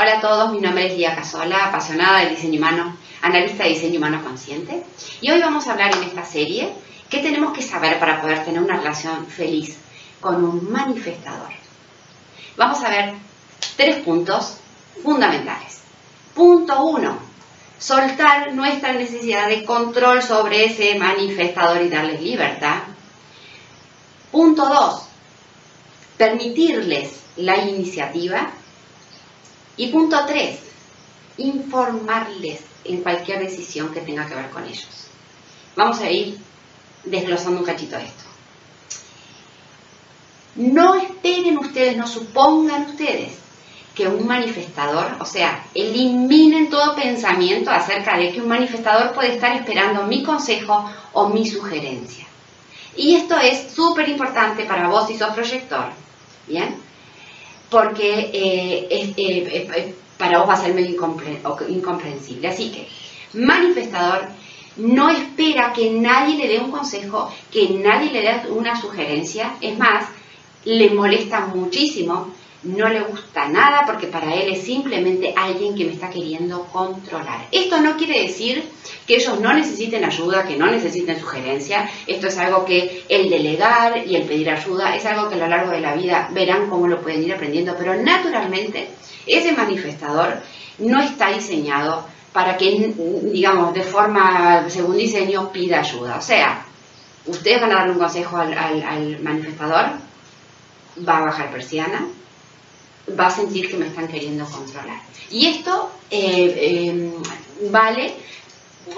Hola a todos, mi nombre es Lía Casola, apasionada del diseño humano, analista de diseño humano consciente. Y hoy vamos a hablar en esta serie qué tenemos que saber para poder tener una relación feliz con un manifestador. Vamos a ver tres puntos fundamentales. Punto uno, soltar nuestra necesidad de control sobre ese manifestador y darles libertad. Punto dos, permitirles la iniciativa y punto tres, informarles en cualquier decisión que tenga que ver con ellos. Vamos a ir desglosando un cachito esto. No esperen ustedes, no supongan ustedes que un manifestador, o sea, eliminen todo pensamiento acerca de que un manifestador puede estar esperando mi consejo o mi sugerencia. Y esto es súper importante para vos si sos proyector, ¿bien? Porque eh, eh, eh, para vos va a ser medio incomprensible. Así que, manifestador no espera que nadie le dé un consejo, que nadie le dé una sugerencia, es más, le molesta muchísimo no le gusta nada porque para él es simplemente alguien que me está queriendo controlar. Esto no quiere decir que ellos no necesiten ayuda, que no necesiten sugerencia. Esto es algo que el delegar y el pedir ayuda es algo que a lo largo de la vida verán cómo lo pueden ir aprendiendo, pero naturalmente ese manifestador no está diseñado para que, digamos, de forma, según diseño, pida ayuda. O sea, ustedes van a darle un consejo al, al manifestador, va a bajar persiana, va a sentir que me están queriendo controlar. Y esto eh, eh, vale,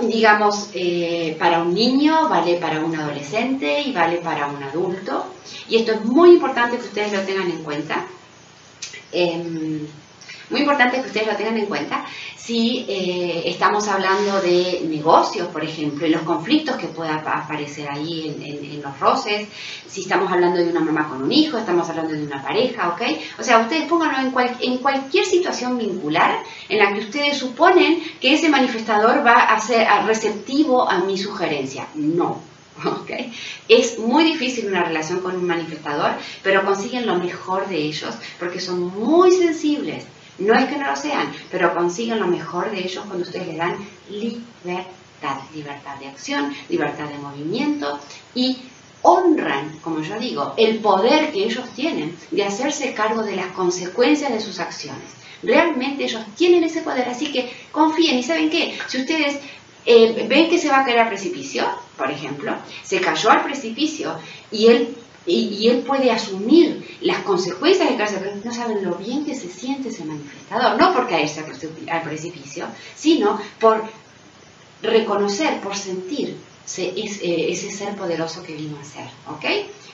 digamos, eh, para un niño, vale para un adolescente y vale para un adulto. Y esto es muy importante que ustedes lo tengan en cuenta. Muy importante que ustedes lo tengan en cuenta si eh, estamos hablando de negocios, por ejemplo, y los conflictos que pueda aparecer ahí en, los roces, si estamos hablando de una mamá con un hijo, estamos hablando de una pareja, ¿ok? O sea, ustedes pónganlo en, en cualquier situación vincular en la que ustedes suponen que ese manifestador va a ser receptivo a mi sugerencia. No, Okay. Es muy difícil una relación con un manifestador, pero consiguen lo mejor de ellos porque son muy sensibles no es que no lo sean, pero consiguen lo mejor de ellos cuando ustedes le dan libertad, libertad de acción, libertad de movimiento y honran, como yo digo, el poder que ellos tienen de hacerse cargo de las consecuencias de sus acciones. Realmente ellos tienen ese poder, así que confíen y saben qué, si ustedes eh, ven que se va a caer al precipicio, por ejemplo, se cayó al precipicio y él y, él puede asumir las consecuencias de caerse, pero no saben lo bien que se siente ese manifestador, no por caerse al precipicio, sino por reconocer, por sentir eh, ese ser poderoso que vino a ser, ¿ok?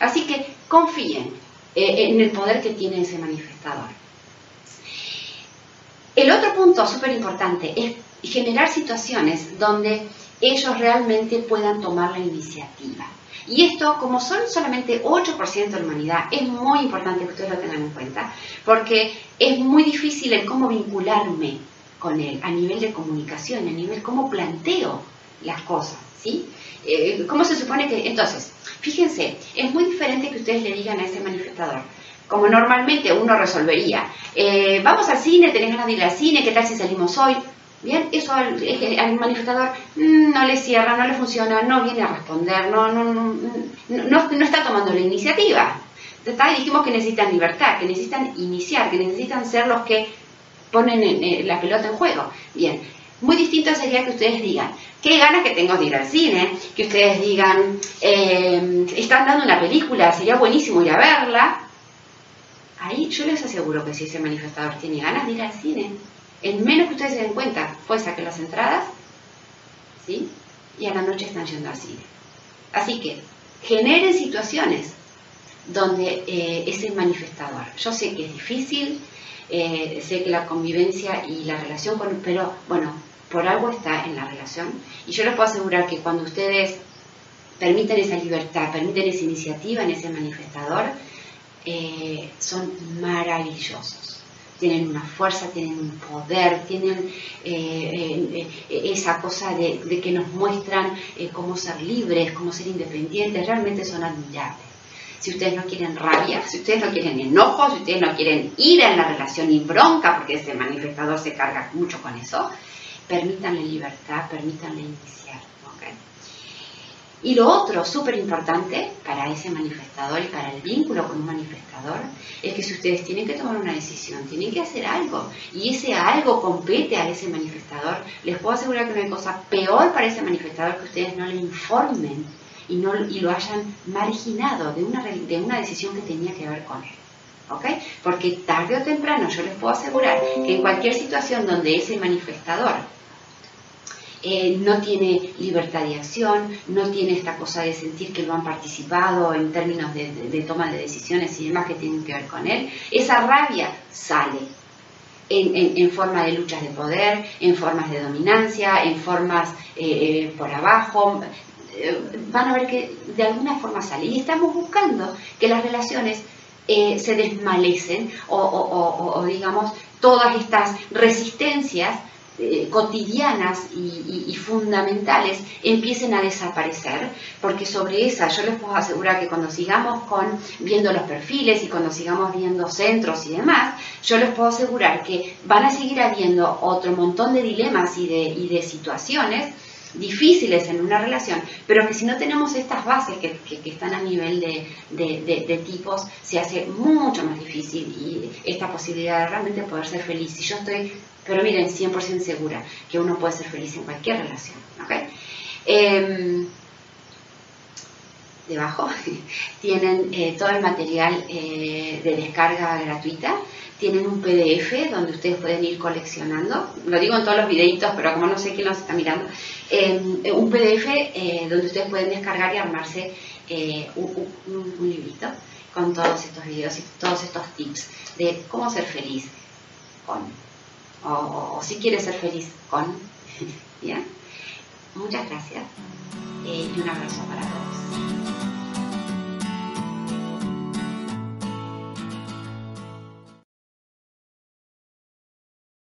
Así que confíen eh, en el poder que tiene ese manifestador. El otro punto súper importante es generar situaciones donde ellos realmente puedan tomar la iniciativa. Y esto, como son solamente 8% de la humanidad, es muy importante que ustedes lo tengan en cuenta, porque es muy difícil el cómo vincularme con él a nivel de comunicación, a nivel cómo planteo las cosas, ¿sí? Eh, ¿Cómo se supone que...? Entonces, fíjense, es muy diferente que ustedes le digan a ese manifestador, como normalmente uno resolvería, eh, vamos al cine, tenés ganas de ir al cine, ¿qué tal si salimos hoy? Bien, eso al, manifestador mm, no le cierra, no le funciona, no viene a responder, no, no, no, no, está tomando la iniciativa. Está, dijimos que necesitan libertad, que necesitan iniciar, que necesitan ser los que ponen la pelota en juego. Bien, muy distinto sería que ustedes digan, qué ganas que tengo de ir al cine, que ustedes digan, eh, están dando una película, sería buenísimo ir a verla. Ahí yo les aseguro que si ese manifestador tiene ganas de ir al cine, en menos que ustedes se den cuenta, fue saque las entradas, ¿sí? Y a la noche están yendo al cine. Así que generen situaciones donde eh, es el manifestador. Yo sé que es difícil, eh, sé que la convivencia y la relación con... Pero bueno, por algo está en la relación. Y yo les puedo asegurar que cuando ustedes permiten esa libertad, permiten esa iniciativa en ese manifestador, eh, son maravillosos tienen una fuerza, tienen un poder, tienen eh, eh, esa cosa de, que nos muestran eh, cómo ser libres, cómo ser independientes, realmente son admirables. Si ustedes no quieren rabia, si ustedes no quieren enojo, si ustedes no quieren ir en la relación y bronca, porque ese manifestador se carga mucho con eso, permítanle libertad, permítanle iniciar. Y lo otro, súper importante para ese manifestador y para el vínculo con un manifestador, es que si ustedes tienen que tomar una decisión, tienen que hacer algo, y ese algo compete a ese manifestador, les puedo asegurar que no hay cosa peor para ese manifestador que ustedes no le informen y, no, y lo hayan marginado de una, de una decisión que tenía que ver con él. ¿ok? Porque tarde o temprano yo les puedo asegurar que en cualquier situación donde ese manifestador eh, no tiene libertad de acción, no tiene esta cosa de sentir que lo han participado en términos de, toma de decisiones y demás que tienen que ver con él, esa rabia sale en, forma de luchas de poder, en formas de dominancia, en formas eh, eh, por abajo, van a ver que de alguna forma sale. Y estamos buscando que las relaciones se desmalecen o, digamos, todas estas resistencias eh, cotidianas y, fundamentales empiecen a desaparecer, porque sobre esa yo les puedo asegurar que cuando sigamos con viendo los perfiles y cuando sigamos viendo centros y demás, yo les puedo asegurar que van a seguir habiendo otro montón de dilemas y de, y de situaciones difíciles en una relación, pero que si no tenemos estas bases que, están a nivel de, de, tipos, se hace mucho más difícil y esta posibilidad de realmente poder ser feliz. Si yo estoy pero miren, 100% segura que uno puede ser feliz en cualquier relación. Em, debajo tienen eh, todo el material eh, de descarga gratuita. Tienen un PDF donde ustedes pueden ir coleccionando. Lo digo en todos los videitos, pero como no sé quién los está mirando. Em, un PDF eh, donde ustedes pueden descargar y armarse un librito con todos estos videos y todos estos tips de cómo ser feliz con o, si quieres ser feliz con. Muchas gracias eh, y un abrazo para todos.